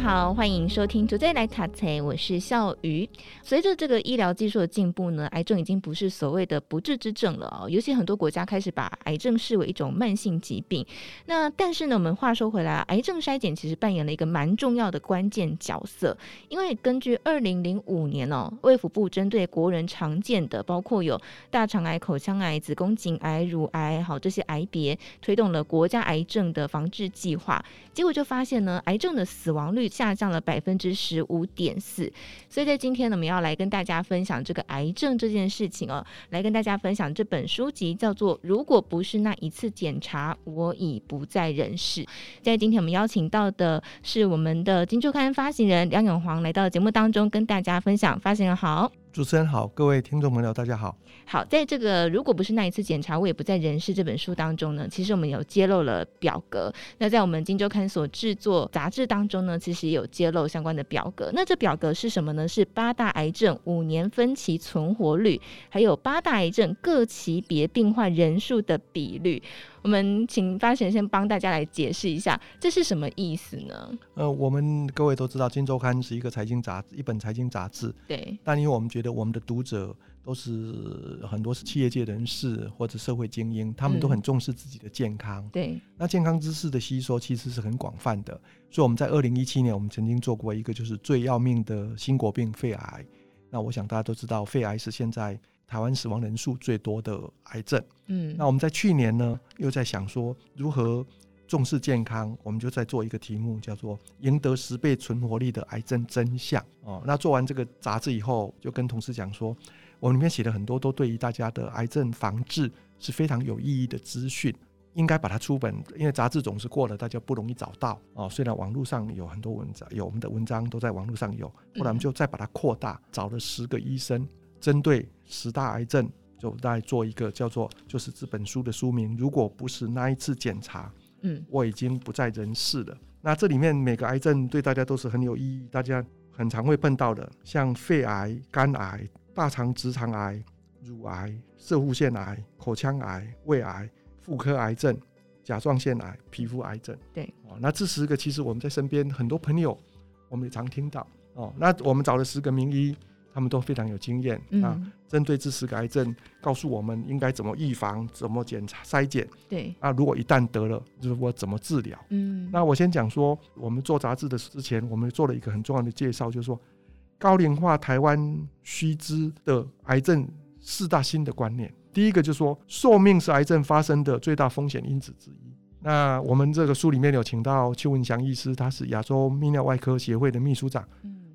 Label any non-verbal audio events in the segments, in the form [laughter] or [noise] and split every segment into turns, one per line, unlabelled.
好，欢迎收听 Today 来塔菜，我是笑鱼。随着这个医疗技术的进步呢，癌症已经不是所谓的不治之症了哦。尤其很多国家开始把癌症视为一种慢性疾病。那但是呢，我们话说回来，癌症筛检其实扮演了一个蛮重要的关键角色。因为根据二零零五年哦，卫福部针对国人常见的，包括有大肠癌、口腔癌、子宫颈癌、乳癌，好这些癌别，推动了国家癌症的防治计划。结果就发现呢，癌症的死亡率下降了百分之十五点四，所以在今天呢，我们要来跟大家分享这个癌症这件事情哦，来跟大家分享这本书籍叫做《如果不是那一次检查，我已不在人世》。在今天我们邀请到的是我们的《金周刊》发行人梁永煌来到节目当中跟大家分享。发行人好。
主持人好，各位听众朋友，大家好。
好，在这个如果不是那一次检查，我也不在人世这本书当中呢，其实我们有揭露了表格。那在我们今周刊所制作杂志当中呢，其实也有揭露相关的表格。那这表格是什么呢？是八大癌症五年分期存活率，还有八大癌症各级别病患人数的比率。我们请发行人先帮大家来解释一下，这是什么意思呢？
呃，我们各位都知道，《金周刊》是一个财经杂志，一本财经杂志。
对。
但因为我们觉得我们的读者都是很多是企业界人士或者社会精英，他们都很重视自己的健康。
嗯、对。
那健康知识的吸收其实是很广泛的，所以我们在二零一七年，我们曾经做过一个就是最要命的新国病——肺癌。那我想大家都知道，肺癌是现在。台湾死亡人数最多的癌症，嗯，那我们在去年呢，又在想说如何重视健康，我们就在做一个题目，叫做“赢得十倍存活率的癌症真相”哦。那做完这个杂志以后，就跟同事讲说，我们里面写了很多都对于大家的癌症防治是非常有意义的资讯，应该把它出本，因为杂志总是过了，大家不容易找到哦。虽然网络上有很多文章，有我们的文章都在网络上有，后来我们就再把它扩大，找了十个医生。针对十大癌症，就来做一个叫做，就是这本书的书名。如果不是那一次检查，嗯，我已经不在人世了。那这里面每个癌症对大家都是很有意义，大家很常会碰到的，像肺癌、肝癌、大肠直肠癌、乳癌、射护腺癌、口腔癌、胃癌、妇科癌症、甲状腺癌、皮肤癌症。
对，
哦，那这十个其实我们在身边很多朋友，我们也常听到。哦，那我们找了十个名医。他们都非常有经验啊，针对这十个癌症，告诉我们应该怎么预防、怎么检查、筛检。
对
啊，如果一旦得了，就是我怎么治疗。嗯，那我先讲说，我们做杂志的之前，我们做了一个很重要的介绍，就是说高龄化台湾须知的癌症四大新的观念。第一个就是说，寿命是癌症发生的最大风险因子之一。那我们这个书里面有请到邱文祥医师，他是亚洲泌尿外科协会的秘书长。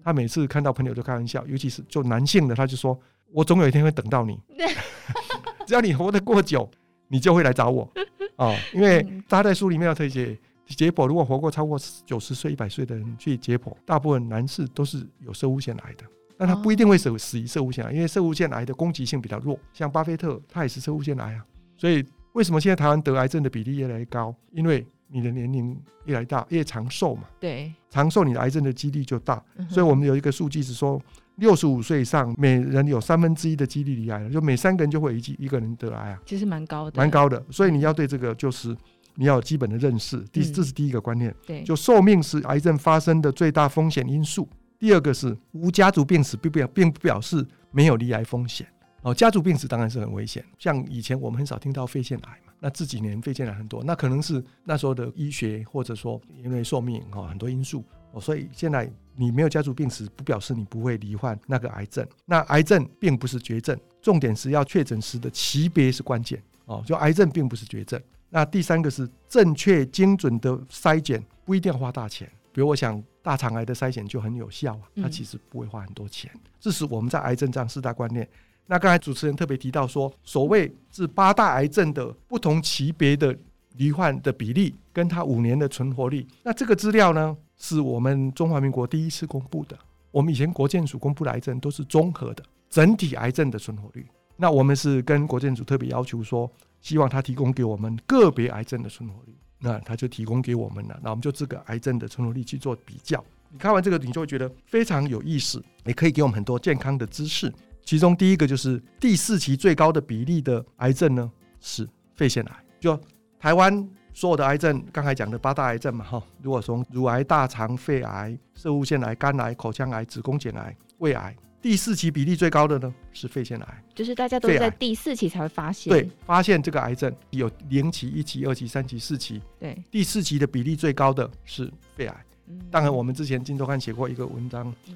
他每次看到朋友就开玩笑，尤其是就男性的，他就说：“我总有一天会等到你，[laughs] 只要你活得过久，你就会来找我。[laughs] ”哦，因为他在书里面要推荐解剖，如果活过超过九十岁、一百岁的人去解剖，大部分男士都是有摄护腺癌的，但他不一定会死死于摄护腺癌，因为摄护腺癌的攻击性比较弱。像巴菲特，他也是摄护腺癌啊。所以为什么现在台湾得癌症的比例越来越高？因为你的年龄越来越大，越长寿嘛。
对，
长寿你的癌症的几率就大。所以我们有一个数据是说，六十五岁以上，每人有三分之一的几率罹癌，就每三个人就会有一一个人得癌啊。
其实蛮高的，
蛮高的。所以你要对这个就是你要有基本的认识。第，这是第一个观念。
嗯、对，
就寿命是癌症发生的最大风险因素。第二个是无家族病史，并不表并不表示没有罹癌风险。哦，家族病史当然是很危险。像以前我们很少听到肺腺癌嘛。那这几年肺腺癌很多，那可能是那时候的医学，或者说因为寿命哈很多因素哦，所以现在你没有家族病史，不表示你不会罹患那个癌症。那癌症并不是绝症，重点是要确诊时的级别是关键哦。就癌症并不是绝症。那第三个是正确精准的筛检，不一定要花大钱。比如我想大肠癌的筛检就很有效啊，它其实不会花很多钱。这是我们在癌症这样四大观念。那刚才主持人特别提到说，所谓是八大癌症的不同级别的罹患的比例，跟它五年的存活率。那这个资料呢，是我们中华民国第一次公布的。我们以前国健署公布的癌症都是综合的整体癌症的存活率，那我们是跟国健署特别要求说，希望他提供给我们个别癌症的存活率，那他就提供给我们了。那我们就这个癌症的存活率去做比较。你看完这个，你就会觉得非常有意思，也可以给我们很多健康的知识。其中第一个就是第四期最高的比例的癌症呢，是肺腺癌。就台湾所有的癌症，刚才讲的八大癌症嘛，哈，如果从乳癌、大肠、肺癌、摄护腺癌、肝癌、口腔癌、子宫颈癌、胃癌，第四期比例最高的呢是肺腺癌。
就是大家都在第四期才会发现，
对，发现这个癌症有零期、一期、二期、三期、四期，
对，
第四期的比例最高的是肺癌。嗯，当然，我们之前《金周刊》写过一个文章，嗯。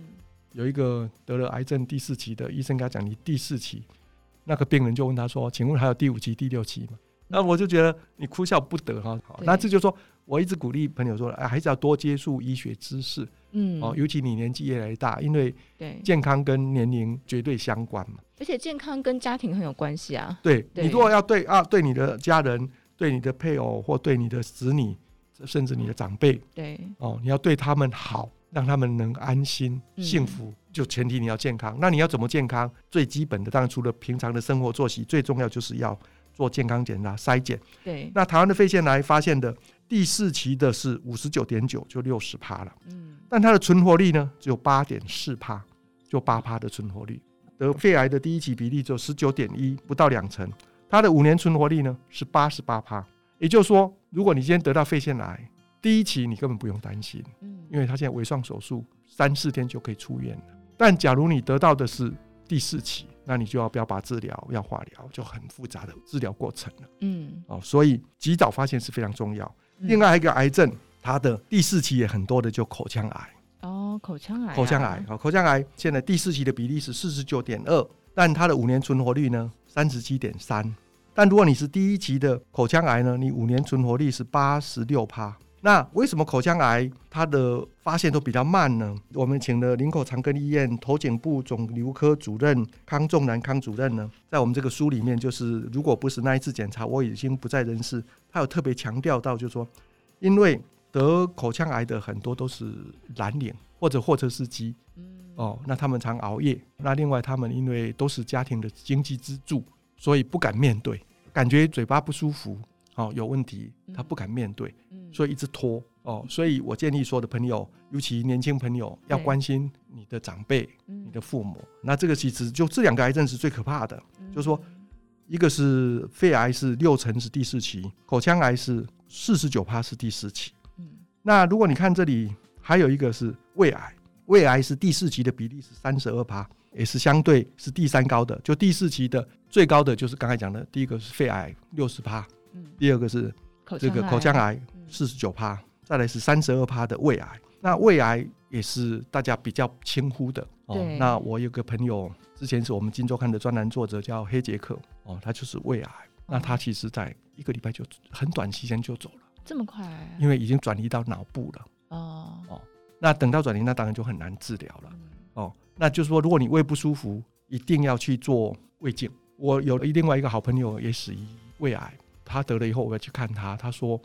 有一个得了癌症第四期的医生跟他讲：“你第四期，那个病人就问他说，请问还有第五期、第六期吗？”那我就觉得你哭笑不得哈。好，那这就说我一直鼓励朋友说：“哎，还是要多接触医学知识。”嗯，哦，尤其你年纪越来越大，因为健康跟年龄绝对相关嘛。
而且健康跟家庭很有关系啊。
对，你如果要对啊，对你的家人、对你的配偶或对你的子女，甚至你的长辈，
对
哦，你要对他们好。让他们能安心幸福，就前提你要健康。那你要怎么健康？最基本的当然除了平常的生活作息，最重要就是要做健康检查筛检。
对，
那台湾的肺腺癌发现的第四期的是五十九点九，就六十趴了。嗯，但它的存活率呢只有八点四趴，就八趴的存活率。得肺癌的第一期比例就十九点一，不到两成。它的五年存活率呢是八十八趴。也就是说，如果你今天得到肺腺癌，第一期你根本不用担心，因为他现在微创手术三四天就可以出院了。但假如你得到的是第四期，那你就要标靶治疗，要化疗，就很复杂的治疗过程了。嗯，哦，所以及早发现是非常重要。另外一个癌症，它的第四期也很多的，就口腔癌。
哦，口腔癌，
口腔癌，好，口腔癌现在第四期的比例是四十九点二，但它的五年存活率呢，三十七点三。但如果你是第一期的口腔癌呢，你五年存活率是八十六趴。那为什么口腔癌它的发现都比较慢呢？我们请了林口长庚医院头颈部肿瘤科主任康仲南康主任呢，在我们这个书里面，就是如果不是那一次检查，我已经不在人世。他有特别强调到，就是说，因为得口腔癌的很多都是蓝领或者货车司机，哦，那他们常熬夜。那另外他们因为都是家庭的经济支柱，所以不敢面对，感觉嘴巴不舒服。哦，有问题，他不敢面对，嗯、所以一直拖。哦，所以我建议所有的朋友，尤其年轻朋友，要关心你的长辈、你的父母。那这个其实就这两个癌症是最可怕的，嗯、就是说，一个是肺癌是六成是第四期，口腔癌是四十九趴是第四期。嗯、那如果你看这里还有一个是胃癌，胃癌是第四期的比例是三十二趴，也是相对是第三高的。就第四期的最高的就是刚才讲的，第一个是肺癌六十趴。第二个是这个口腔癌四十九趴，再来是三十二趴的胃癌。那胃癌也是大家比较轻忽的哦。那我有个朋友，之前是我们《金周刊》的专栏作者，叫黑杰克哦，他就是胃癌。那他其实在一个礼拜就很短期间就走了，
这么快？
因为已经转移到脑部了哦哦。那等到转移，那当然就很难治疗了哦。那就是说，如果你胃不舒服，一定要去做胃镜。我有另外一个好朋友也死于胃癌。他得了以后，我要去看他。他说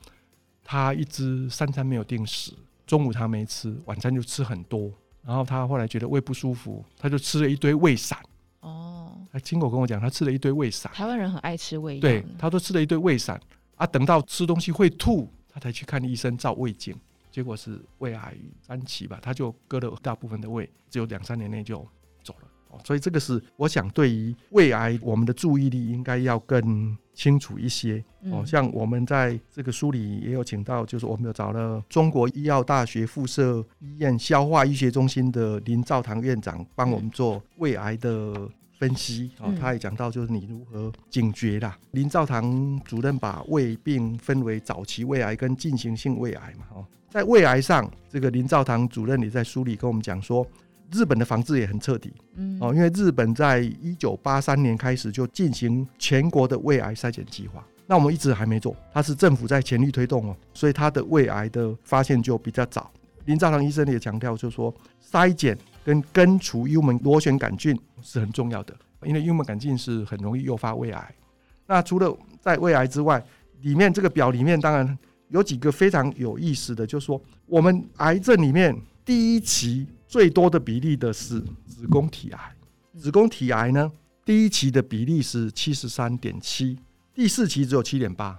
他一直三餐没有定时，中午他没吃，晚餐就吃很多。然后他后来觉得胃不舒服，他就吃了一堆胃散。哦，他亲口跟我讲，他吃了一堆胃散。
台湾人很爱吃胃。
对，他都吃了一堆胃散啊。等到吃东西会吐，他才去看医生照胃镜，结果是胃癌三期吧，他就割了大部分的胃，只有两三年内就走了。所以这个是我想对于胃癌，我们的注意力应该要更清楚一些。哦，像我们在这个书里也有请到，就是我们有找了中国医药大学附设医院消化医学中心的林兆堂院长帮我们做胃癌的分析。哦，他也讲到就是你如何警觉啦。林兆堂主任把胃病分为早期胃癌跟进行性胃癌嘛。哦，在胃癌上，这个林兆堂主任也在书里跟我们讲说。日本的防治也很彻底，嗯，哦，因为日本在一九八三年开始就进行全国的胃癌筛检计划，那我们一直还没做，它是政府在全力推动哦，所以它的胃癌的发现就比较早。林兆堂医生也强调，就是说筛检跟根除幽门螺旋杆菌是很重要的，因为幽门杆菌是很容易诱发胃癌。那除了在胃癌之外，里面这个表里面当然有几个非常有意思的，就是说我们癌症里面第一期。最多的比例的是子宫体癌，子宫体癌呢，第一期的比例是七十三点七，第四期只有七点八。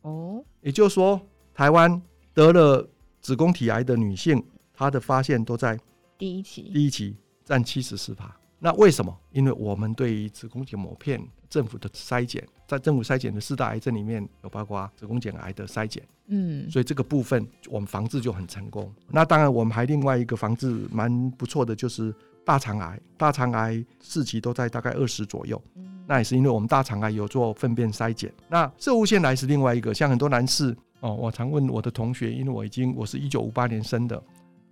哦，
也就是说，台湾得了子宫体癌的女性，她的发现都在
第一期，
第一期占七十四趴。那为什么？因为我们对于子宫颈抹片政府的筛检，在政府筛检的四大癌症里面有包括子宫颈癌的筛检，
嗯，
所以这个部分我们防治就很成功。那当然，我们还另外一个防治蛮不错的，就是大肠癌。大肠癌四期都在大概二十左右，那也是因为我们大肠癌有做粪便筛检。那射物腺癌是另外一个，像很多男士哦，我常问我的同学，因为我已经我是一九五八年生的。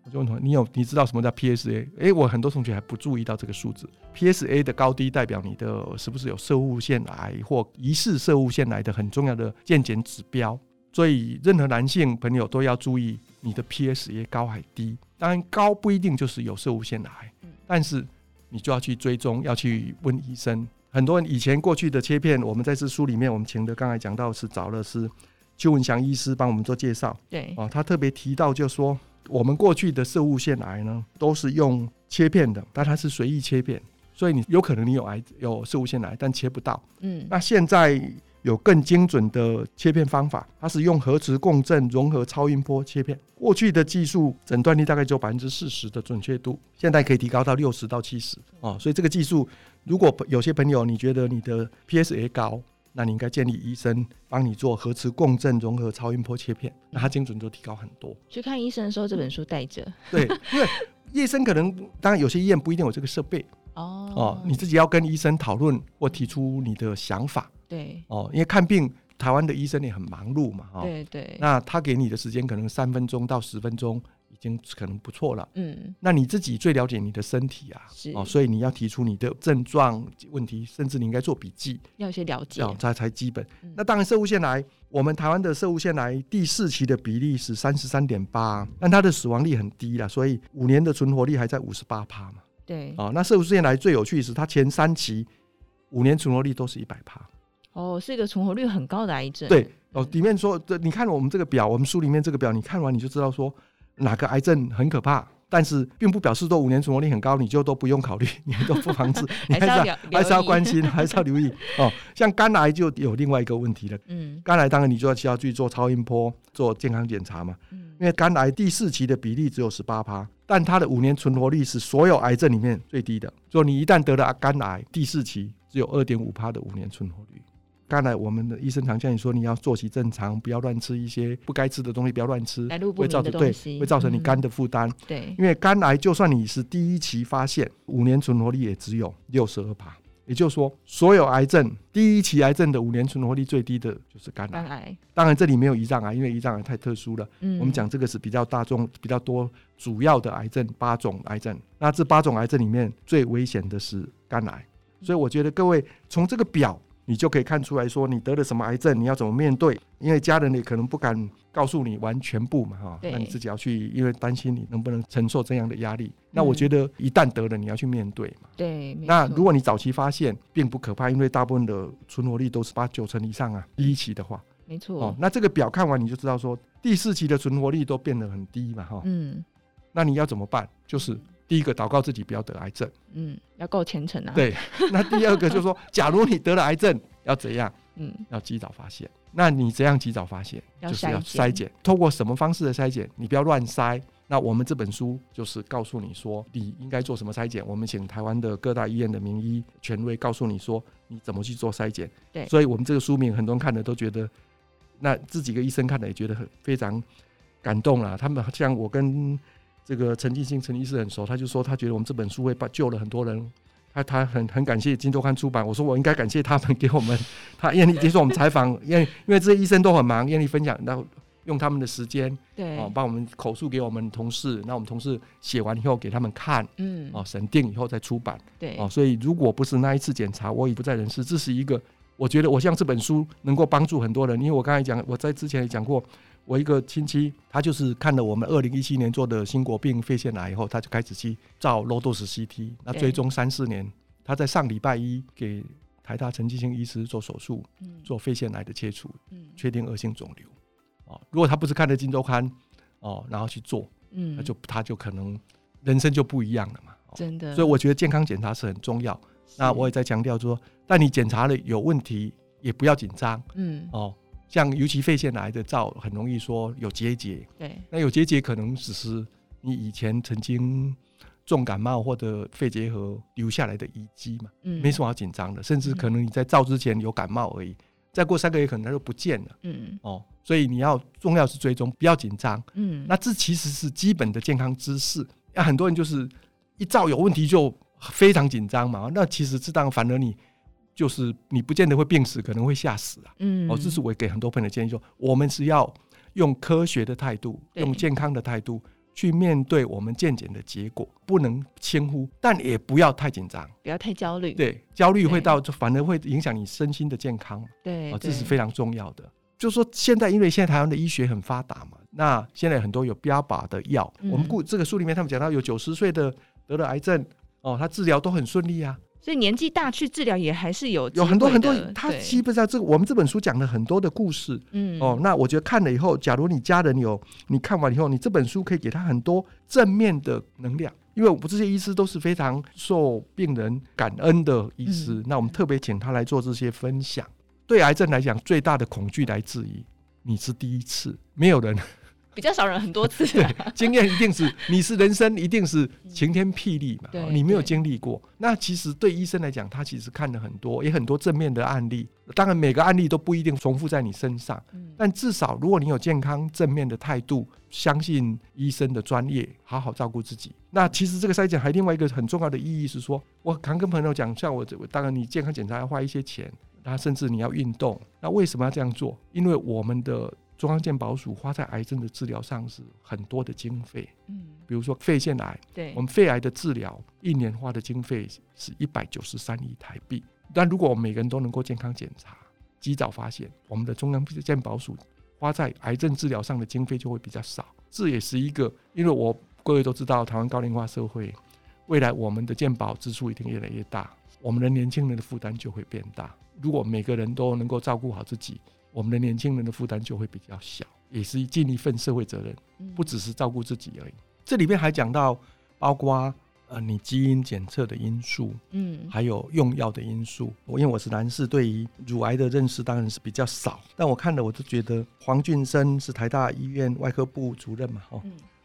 就问同学，你有你知道什么叫 PSA？哎、欸，我很多同学还不注意到这个数字。PSA 的高低代表你的是不是有射物腺癌或疑似射物腺癌的很重要的健检指标。所以任何男性朋友都要注意你的 PSA 高还低。当然高不一定就是有射物腺癌，但是你就要去追踪，要去问医生。很多人以前过去的切片，我们在这书里面我们请的刚才讲到是找的是邱文祥医师帮我们做介绍。
对，
哦，他特别提到就说。我们过去的射物腺癌呢，都是用切片的，但它是随意切片，所以你有可能你有癌有射物腺癌，但切不到。嗯，那现在有更精准的切片方法，它是用核磁共振融合超音波切片。过去的技术诊断率大概只有百分之四十的准确度，现在可以提高到六十到七十。哦，所以这个技术，如果有些朋友你觉得你的 PSA 高，那你应该建立医生帮你做核磁共振融合超音波切片，那它精准度提高很多。
去看医生的时候，这本书带着。
对，因为 [laughs] 医生可能当然有些医院不一定有这个设备哦哦，你自己要跟医生讨论或提出你的想法。
对
哦，因为看病台湾的医生也很忙碌嘛，哈。
对对。
那他给你的时间可能三分钟到十分钟。已经可能不错了，
嗯，
那你自己最了解你的身体啊，
是
哦，所以你要提出你的症状问题，甚至你应该做笔记，
要有些了解，
这才才基本。嗯、那当然，射物腺癌，我们台湾的射物腺癌第四期的比例是三十三点八，但它的死亡率很低了，所以五年的存活率还在五十八趴嘛。
对，
哦，那射物腺癌最有趣的是，它前三期五年存活率都是一百趴。
哦，是一个存活率很高的癌症。
对，哦，里面说，你看我们这个表，我们书里面这个表，你看完你就知道说。哪个癌症很可怕，但是并不表示说五年存活率很高，你就都不用考虑，[laughs] 你都不防治，[laughs] 你还是要还是要关心，还是要留意哦。像肝癌就有另外一个问题了，[laughs] 嗯，肝癌当然你就要需要去做超音波做健康检查嘛，嗯，因为肝癌第四期的比例只有十八趴，但它的五年存活率是所有癌症里面最低的，就你一旦得了肝癌第四期，只有二点五趴的五年存活率。刚才我们的医生常叫你说，你要作息正常，不要乱吃一些不该吃的东西，不要乱吃，会造成对，会造成你肝的负担。
对，
因为肝癌就算你是第一期发现，五年存活率也只有六十二趴。也就是说，所有癌症第一期癌症的五年存活率最低的就是肝癌。
肝癌，
当然这里没有胰脏癌，因为胰脏癌太特殊了。嗯，我们讲这个是比较大众、比较多主要的癌症，八种癌症。那这八种癌症里面最危险的是肝癌，所以我觉得各位从这个表。你就可以看出来说，你得了什么癌症，你要怎么面对？因为家人也可能不敢告诉你完全部嘛，哈。那你自己要去，因为担心你能不能承受这样的压力。那我觉得一旦得了，你要去面对嘛。
对。
那如果你早期发现，并不可怕，因为大部分的存活率都是八九成以上啊。第一期的话，
没错。
哦，那这个表看完你就知道说，第四期的存活率都变得很低嘛，哈。
嗯。
那你要怎么办？就是。第一个祷告自己不要得癌症，
嗯，要够虔诚啊。
对，[laughs] 那第二个就是说，假如你得了癌症，要怎样？嗯，要及早发现。那你怎样及早发现？就是要筛检，透过什么方式的筛检？你不要乱筛。那我们这本书就是告诉你说，你应该做什么筛检。我们请台湾的各大医院的名医权威告诉你说，你怎么去做筛检。
对，
所以我们这个书名很多人看了都觉得，那自己个医生看了也觉得很非常感动了。他们像我跟。这个陈进兴陈医师很熟，他就说他觉得我们这本书会把救了很多人，他他很很感谢《金周刊》出版。我说我应该感谢他们给我们，他愿意接受我们采访，因为因为这些医生都很忙，愿意分享，然后用他们的时间，
对，
哦，帮我们口述给我们同事，那我们同事写完以后给他们看，嗯，哦，审定以后再出版，
对，
哦，所以如果不是那一次检查，我已不在人世。这是一个，我觉得我像这本书能够帮助很多人，因为我刚才讲，我在之前也讲过。我一个亲戚，他就是看了我们二零一七年做的新国病肺腺癌以后，他就开始去照 low dose CT，那追踪三四年，他在上礼拜一给台大陈继兴医师做手术，做肺腺癌的切除，确定恶性肿瘤。哦，如果他不是看了《金周刊》哦，然后去做，那就他就可能人生就不一样了嘛。
真的，
所以我觉得健康检查是很重要。那我也在强调说，但你检查了有问题，也不要紧张。
嗯，
哦，像尤其肺腺癌的灶，很容易说有结节。
对，
那有结节可能只是你以前曾经重感冒或者肺结核留下来的遗迹嘛，嗯，没什么好紧张的。甚至可能你在灶之前有感冒而已，再过三个月可能它就不见了。
嗯，
哦，所以你要重要是追踪，不要紧张。
嗯，
那这其实是基本的健康知识。那很多人就是一灶有问题就非常紧张嘛，那其实适当反而你就是你不见得会病死，可能会吓死啊。
嗯，
哦，这是我给很多朋友的建议，说我们是要用科学的态度，用健康的态度去面对我们健检的结果，不能轻忽，但也不要太紧张，
不要太焦虑。
对，焦虑会到就反而会影响你身心的健康。
对，
哦，这是非常重要的。就是说现在因为现在台湾的医学很发达嘛，那现在很多有标靶的药，嗯、我们故这个书里面他们讲到有九十岁的得了癌症哦，他治疗都很顺利啊，
所以年纪大去治疗也还是有
有很多很多，他基本上这个我们这本书讲了很多的故事，嗯。哦，那我觉得看了以后，假如你家人有你看完以后，你这本书可以给他很多正面的能量，因为我们这些医师都是非常受病人感恩的医师，嗯、那我们特别请他来做这些分享。对癌症来讲，最大的恐惧来自于你是第一次，没有人
比较少人很多次，[laughs]
对，经验一定是你是人生一定是晴天霹雳嘛，你没有经历过。那其实对医生来讲，他其实看了很多，也很多正面的案例。当然每个案例都不一定重复在你身上，但至少如果你有健康正面的态度，相信医生的专业，好好照顾自己。那其实这个筛检还另外一个很重要的意义是说，我常跟朋友讲，像我这，当然你健康检查要花一些钱。那甚至你要运动，那为什么要这样做？因为我们的中央健保署花在癌症的治疗上是很多的经费，嗯，比如说肺腺癌，
对，
我们肺癌的治疗一年花的经费是一百九十三亿台币。但如果我们每个人都能够健康检查，及早发现，我们的中央健保署花在癌症治疗上的经费就会比较少。这也是一个，因为我各位都知道，台湾高龄化社会，未来我们的健保支出一定越来越大，我们的年轻人的负担就会变大。如果每个人都能够照顾好自己，我们的年轻人的负担就会比较小，也是尽一份社会责任，不只是照顾自己而已。这里面还讲到，包括呃你基因检测的因素，嗯，还有用药的因素。我因为我是男士，对于乳癌的认识当然是比较少，但我看了我就觉得黄俊生是台大医院外科部主任嘛，哦，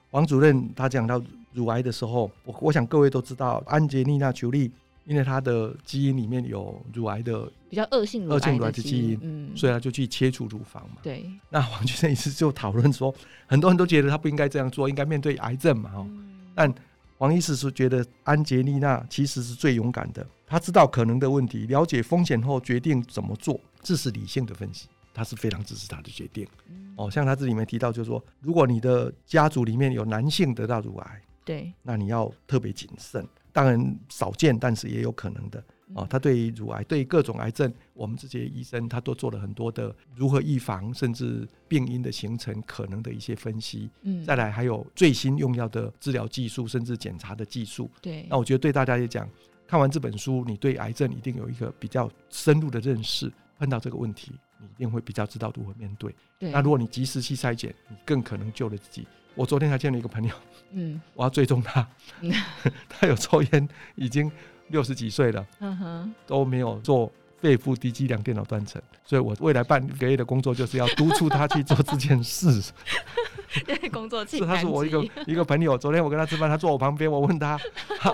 黄主任他讲到乳癌的时候，我我想各位都知道安杰丽娜裘莉。因为他的基因里面有乳癌的
比较恶性、恶性乳癌的基因，
嗯，所以他就去切除乳房嘛。
对。
那黄先生一直就讨论说，很多人都觉得他不应该这样做，应该面对癌症嘛，哈、嗯。但黄医师是觉得安杰丽娜其实是最勇敢的，他知道可能的问题，了解风险后决定怎么做，这是理性的分析，他是非常支持他的决定。嗯、哦，像他这里面提到，就是说，如果你的家族里面有男性得到乳癌，
对，
那你要特别谨慎。当然少见，但是也有可能的哦。他对于乳癌，对于各种癌症，我们这些医生他都做了很多的如何预防，甚至病因的形成可能的一些分析。嗯，再来还有最新用药的治疗技术，甚至检查的技术。
对，
那我觉得对大家也讲，看完这本书，你对癌症一定有一个比较深入的认识。碰到这个问题，你一定会比较知道如何面对。
对，
那如果你及时去筛检，你更可能救了自己。我昨天还见了一个朋友，嗯，我要追踪他，嗯、[laughs] 他有抽烟，已经六十几岁了，嗯哼，都没有做肺部低剂量电脑断层，所以我未来半个月的工作就是要督促他去做这件事。[laughs]
对，工作 [laughs] 是
他是我一个一个朋友，昨天我跟他吃饭，他坐我旁边，我问他，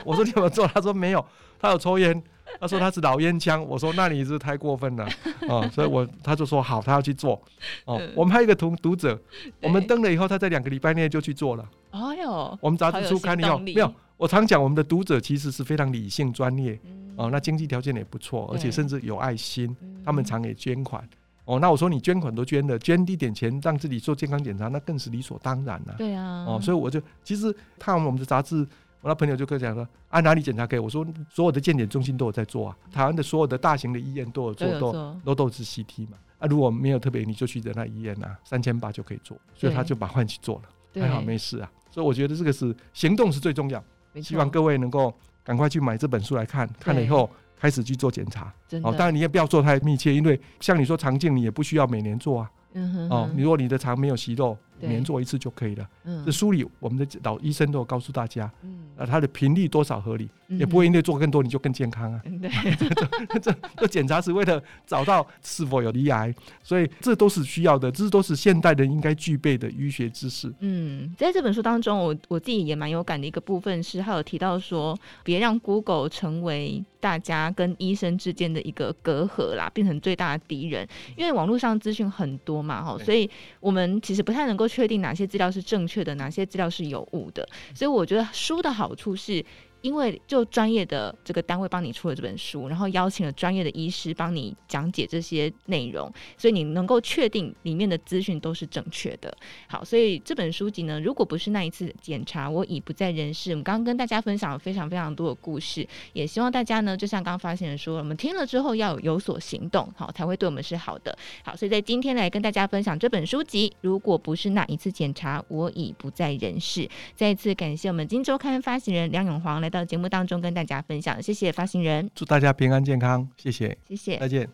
我说你有没有做？他说没有，他有抽烟。[laughs] 他说他是老烟枪，我说那你是太过分了 [laughs] 哦，所以我他就说好，他要去做哦。我们还有一个读读者，我们登了以后，他在两个礼拜内就去做了。
哎呦，
我们杂志书刊以后没有。我常讲，我们的读者其实是非常理性、专业哦，那经济条件也不错，而且甚至有爱心，他们常给捐款哦。那我说你捐款都捐了，捐一点钱让自己做健康检查，那更是理所当然了。
对啊，
哦，所以我就其实看完我们的杂志。我那朋友就跟我讲说啊，哪里检查可以？我说所有的健检中心都有在做啊，台湾的所有的大型的医院都有做，都都都是 CT 嘛。啊，如果没有特别，你就去仁爱医院啊，三千八就可以做。所以他就把换去做了，还好没事啊。所以我觉得这个是行动是最重要。希望各位能够赶快去买这本书来看，看了以后开始去做检查。哦，当然你也不要做太密切，因为像你说肠镜，你也不需要每年做啊。嗯哼。哦，你如果你的肠没有息肉，每年做一次就可以了。
嗯，
这书里我们的老医生都有告诉大家，
嗯，
啊，它的频率多少合理，
嗯
也不会因为做更多你就更健康啊。
对，[laughs]
这这这检查是为了找到是否有罹癌，所以这都是需要的，这都是现代人应该具备的医学知识。
嗯，在这本书当中，我我自己也蛮有感的一个部分是，他有提到说，别让 Google 成为大家跟医生之间的一个隔阂啦，变成最大的敌人。因为网络上资讯很多嘛，哈，所以我们其实不太能够确定哪些资料是正确的，哪些资料是有误的。所以我觉得书的好处是。因为就专业的这个单位帮你出了这本书，然后邀请了专业的医师帮你讲解这些内容，所以你能够确定里面的资讯都是正确的。好，所以这本书籍呢，如果不是那一次检查，我已不在人世。我们刚刚跟大家分享了非常非常多的故事，也希望大家呢，就像刚发现的说，我们听了之后要有所行动，好，才会对我们是好的。好，所以在今天来跟大家分享这本书籍，如果不是那一次检查，我已不在人世。再一次感谢我们金周刊发行人梁永煌来来到节目当中跟大家分享，谢谢发行人，
祝大家平安健康，谢谢，
谢谢，
再见。